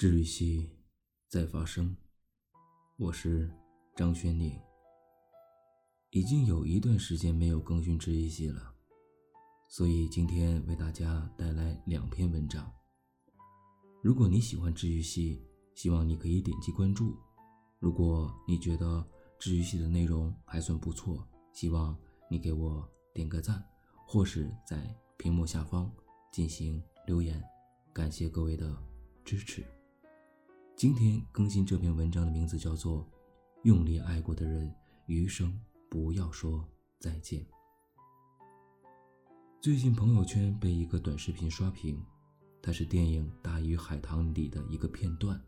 治愈系在发生，我是张轩宁。已经有一段时间没有更新治愈系了，所以今天为大家带来两篇文章。如果你喜欢治愈系，希望你可以点击关注；如果你觉得治愈系的内容还算不错，希望你给我点个赞，或是在屏幕下方进行留言。感谢各位的支持。今天更新这篇文章的名字叫做《用力爱过的人，余生不要说再见》。最近朋友圈被一个短视频刷屏，它是电影《大鱼海棠》里的一个片段，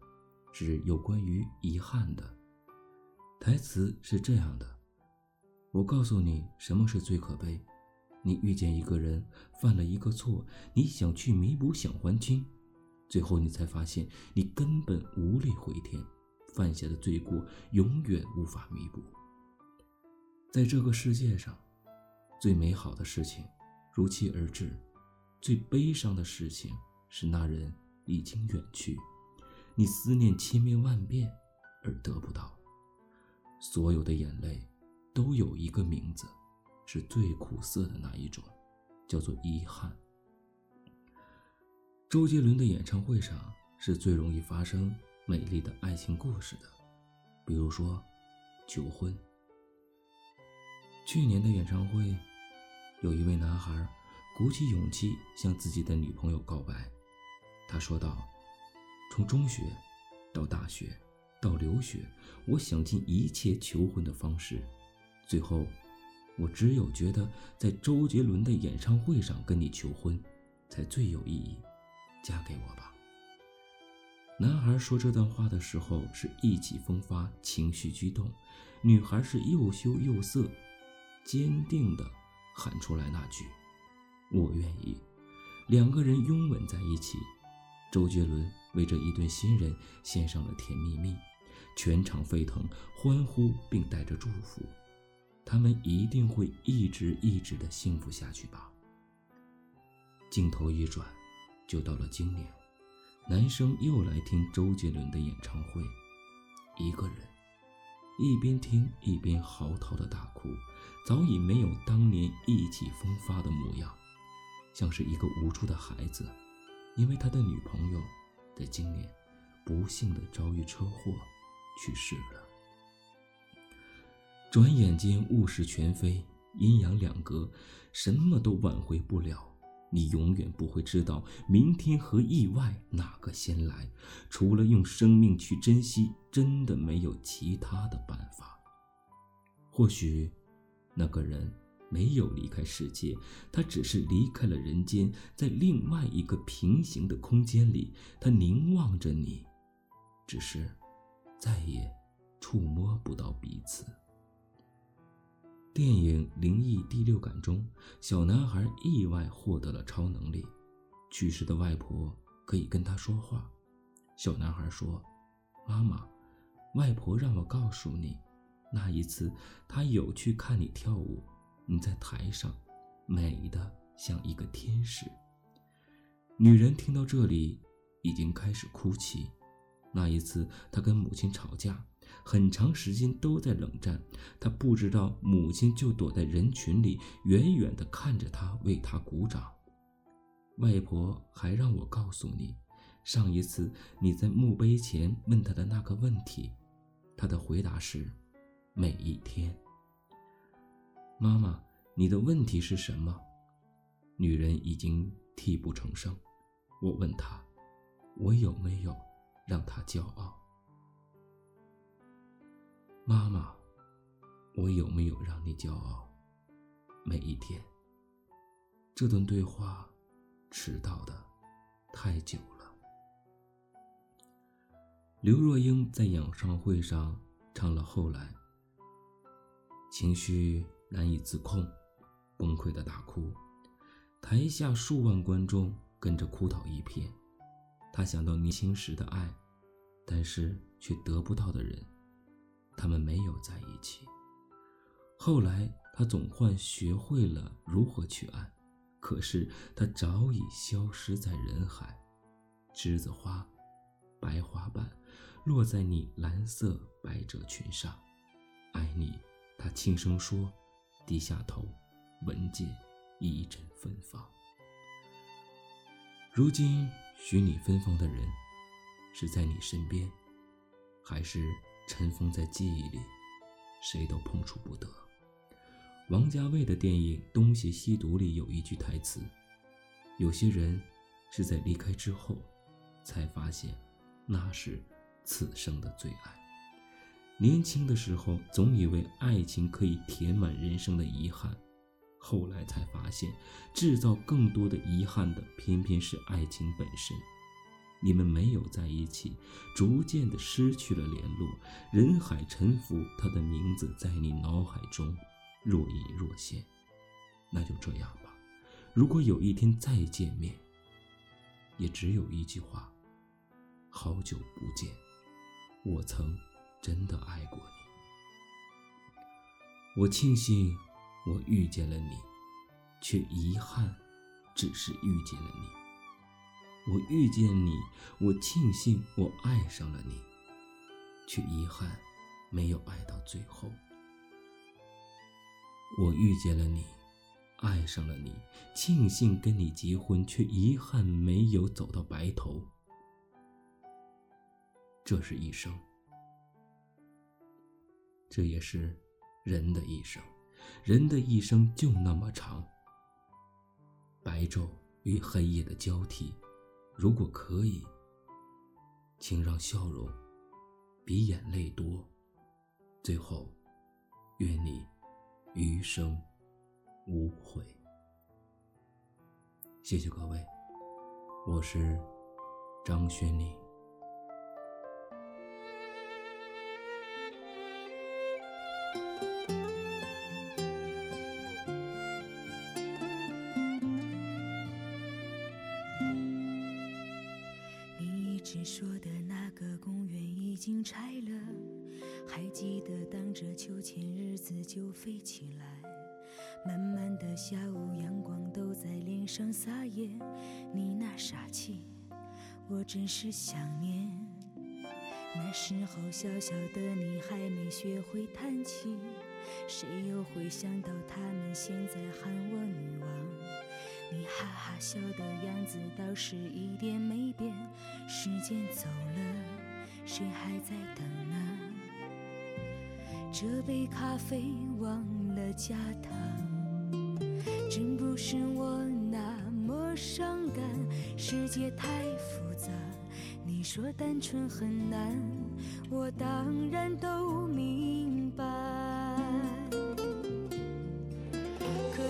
是有关于遗憾的。台词是这样的：“我告诉你，什么是最可悲？你遇见一个人，犯了一个错，你想去弥补，想还清。”最后，你才发现，你根本无力回天，犯下的罪过永远无法弥补。在这个世界上，最美好的事情如期而至，最悲伤的事情是那人已经远去，你思念千遍万遍而得不到。所有的眼泪都有一个名字，是最苦涩的那一种，叫做遗憾。周杰伦的演唱会上是最容易发生美丽的爱情故事的，比如说求婚。去年的演唱会，有一位男孩鼓起勇气向自己的女朋友告白。他说道：“从中学到大学到留学，我想尽一切求婚的方式，最后我只有觉得在周杰伦的演唱会上跟你求婚，才最有意义。”嫁给我吧。男孩说这段话的时候是意气风发、情绪激动，女孩是又羞又涩，坚定地喊出来那句：“我愿意。”两个人拥吻在一起。周杰伦为这一对新人献上了《甜蜜蜜》，全场沸腾，欢呼并带着祝福。他们一定会一直一直的幸福下去吧。镜头一转。就到了今年，男生又来听周杰伦的演唱会，一个人，一边听一边嚎啕的大哭，早已没有当年意气风发的模样，像是一个无助的孩子，因为他的女朋友在今年不幸的遭遇车祸去世了。转眼间物是全非，阴阳两隔，什么都挽回不了。你永远不会知道明天和意外哪个先来，除了用生命去珍惜，真的没有其他的办法。或许，那个人没有离开世界，他只是离开了人间，在另外一个平行的空间里，他凝望着你，只是再也触摸不到彼此。电影《灵异第六感》中，小男孩意外获得了超能力，去世的外婆可以跟他说话。小男孩说：“妈妈，外婆让我告诉你，那一次她有去看你跳舞，你在台上，美的像一个天使。”女人听到这里，已经开始哭泣。那一次，她跟母亲吵架。很长时间都在冷战，他不知道母亲就躲在人群里，远远地看着他，为他鼓掌。外婆还让我告诉你，上一次你在墓碑前问他的那个问题，他的回答是：每一天。妈妈，你的问题是什么？女人已经泣不成声。我问她，我有没有让她骄傲？妈妈，我有没有让你骄傲？每一天。这段对话迟到的太久了。刘若英在演唱会上唱了《后来》，情绪难以自控，崩溃的大哭，台下数万观众跟着哭倒一片。她想到年轻时的爱，但是却得不到的人。他们没有在一起。后来，他总算学会了如何去爱，可是他早已消失在人海。栀子花，白花瓣落在你蓝色百褶裙上。爱你，他轻声说，低下头，闻见一阵芬芳。如今许你芬芳的人，是在你身边，还是尘封在记忆里，谁都碰触不得。王家卫的电影《东邪西毒》里有一句台词：“有些人是在离开之后，才发现那是此生的最爱。”年轻的时候，总以为爱情可以填满人生的遗憾。后来才发现，制造更多的遗憾的，偏偏是爱情本身。你们没有在一起，逐渐的失去了联络，人海沉浮，他的名字在你脑海中若隐若现。那就这样吧。如果有一天再见面，也只有一句话：好久不见，我曾真的爱过你。我庆幸。我遇见了你，却遗憾，只是遇见了你。我遇见你，我庆幸我爱上了你，却遗憾，没有爱到最后。我遇见了你，爱上了你，庆幸跟你结婚，却遗憾没有走到白头。这是一生，这也是人的一生。人的一生就那么长，白昼与黑夜的交替，如果可以，请让笑容比眼泪多。最后，愿你余生无悔。谢谢各位，我是张轩宁。说的那个公园已经拆了，还记得荡着秋千，日子就飞起来。慢慢的下午，阳光都在脸上撒野，你那傻气，我真是想念。那时候小小的你还没学会弹琴，谁又会想到他们现在喊我女王？你哈哈笑的样子倒是一点没变，时间走了，谁还在等呢？这杯咖啡忘了加糖，真不是我那么伤感。世界太复杂，你说单纯很难，我当然都明白。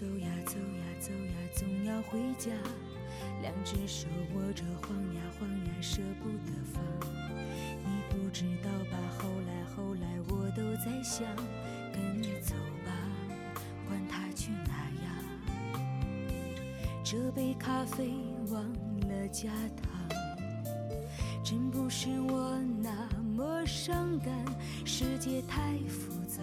走呀走呀走呀，总要回家。两只手握着，晃呀晃呀，舍不得放。你不知道吧？后来后来，我都在想，跟你走吧，管他去哪呀。这杯咖啡忘了加糖，真不是我那么伤感。世界太复杂，